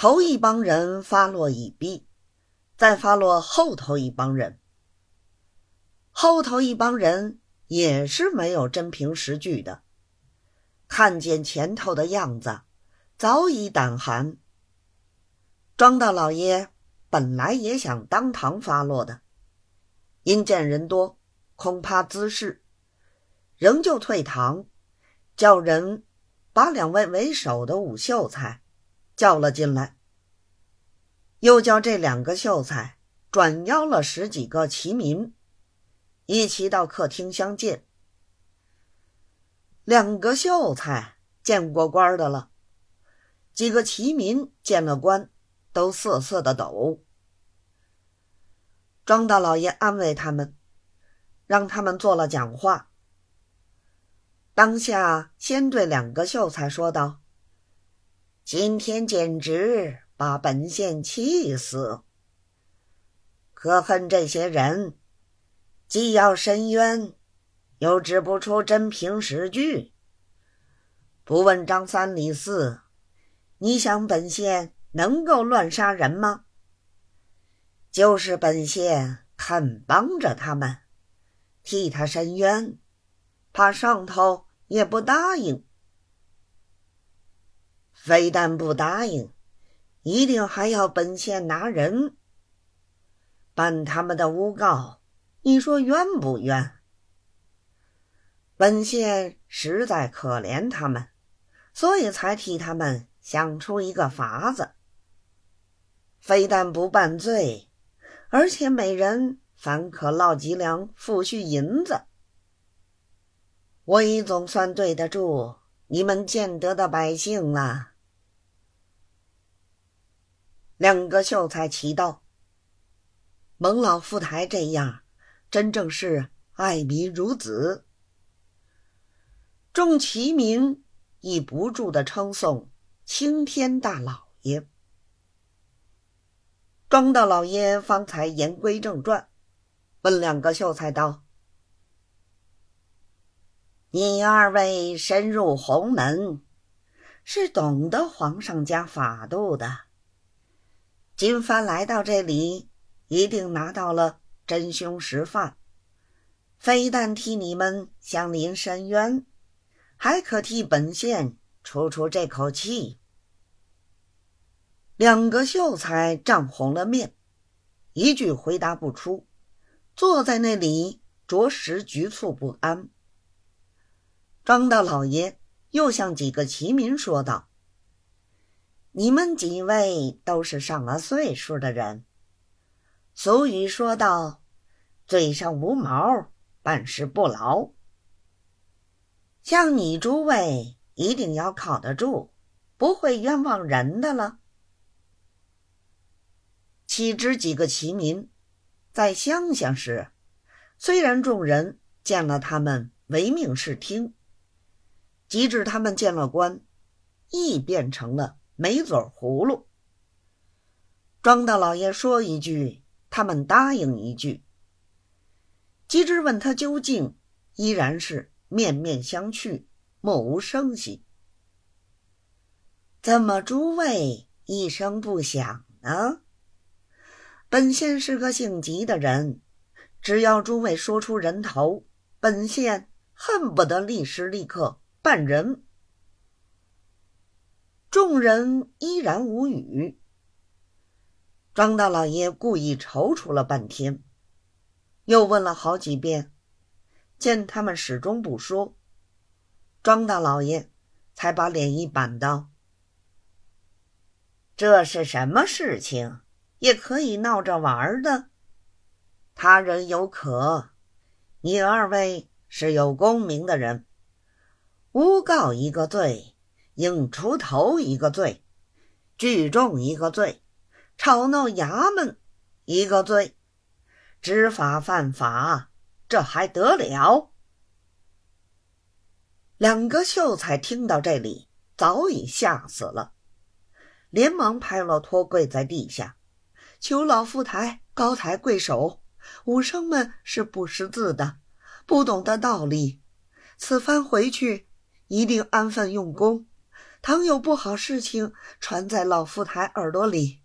头一帮人发落已毕，再发落后头一帮人。后头一帮人也是没有真凭实据的，看见前头的样子，早已胆寒。庄大老爷本来也想当堂发落的，因见人多，恐怕滋事，仍旧退堂，叫人把两位为首的武秀才。叫了进来，又叫这两个秀才转邀了十几个齐民，一齐到客厅相见。两个秀才见过官的了，几个齐民见了官，都瑟瑟的抖。庄大老爷安慰他们，让他们做了讲话。当下先对两个秀才说道。今天简直把本县气死！可恨这些人，既要申冤，又指不出真凭实据，不问张三李四，你想本县能够乱杀人吗？就是本县肯帮着他们，替他申冤，怕上头也不答应。非但不答应，一定还要本县拿人办他们的诬告。你说冤不冤？本县实在可怜他们，所以才替他们想出一个法子。非但不办罪，而且每人反可落几两抚恤银子。我已总算对得住。你们见得的百姓了。两个秀才齐道：“蒙老富台这样，真正是爱民如子。”众齐民亦不住的称颂青天大老爷。庄大老爷方才言归正传，问两个秀才道。你二位深入鸿门，是懂得皇上家法度的。今番来到这里，一定拿到了真凶实犯，非但替你们向您申冤，还可替本县出出这口气。两个秀才涨红了面，一句回答不出，坐在那里着实局促不安。庄大老爷又向几个齐民说道：“你们几位都是上了岁数的人，俗语说道：‘嘴上无毛，办事不牢。’像你诸位一定要靠得住，不会冤枉人的了。”岂知几个齐民在乡下时，虽然众人见了他们唯命是听。及至他们见了官，亦变成了没嘴葫芦。庄大老爷说一句，他们答应一句。及至问他究竟，依然是面面相觑，默无声息。怎么诸位一声不响呢？本县是个性急的人，只要诸位说出人头，本县恨不得立时立刻。办人，众人依然无语。庄大老爷故意踌躇了半天，又问了好几遍，见他们始终不说，庄大老爷才把脸一板道：“这是什么事情？也可以闹着玩的。他人有可，你二位是有功名的人。”诬告一个罪，应出头一个罪，聚众一个罪，吵闹衙门一个罪，知法犯法，这还得了？两个秀才听到这里，早已吓死了，连忙拍了托跪在地下，求老富台高抬贵手。武生们是不识字的，不懂得道理，此番回去。一定安分用功，倘有不好事情传在老夫台耳朵里，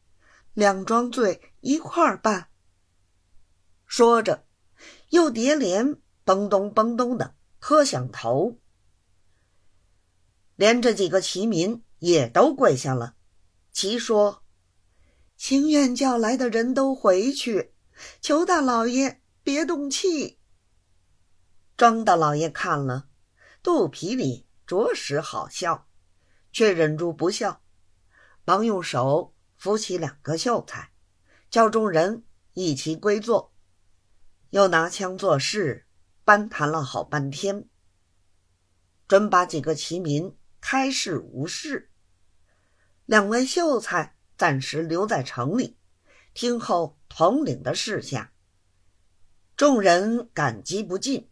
两桩罪一块儿办。”说着，又叠连嘣咚嘣咚的磕响头，连着几个齐民也都跪下了，齐说：“情愿叫来的人都回去，求大老爷别动气。”庄大老爷看了，肚皮里着实好笑，却忍住不笑，忙用手扶起两个秀才，叫众人一齐归坐。又拿枪作势，搬谈了好半天，准把几个齐民开市无事。两位秀才暂时留在城里，听候统领的事下。众人感激不尽，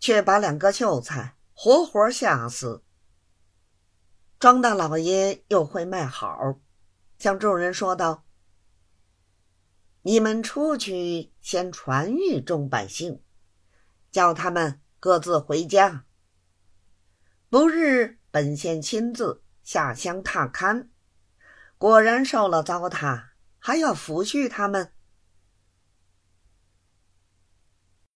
却把两个秀才活活吓死。庄大老爷又会卖好，向众人说道。你们出去先传谕众百姓，叫他们各自回家。不日本县亲自下乡踏勘，果然受了糟蹋，还要抚恤他们。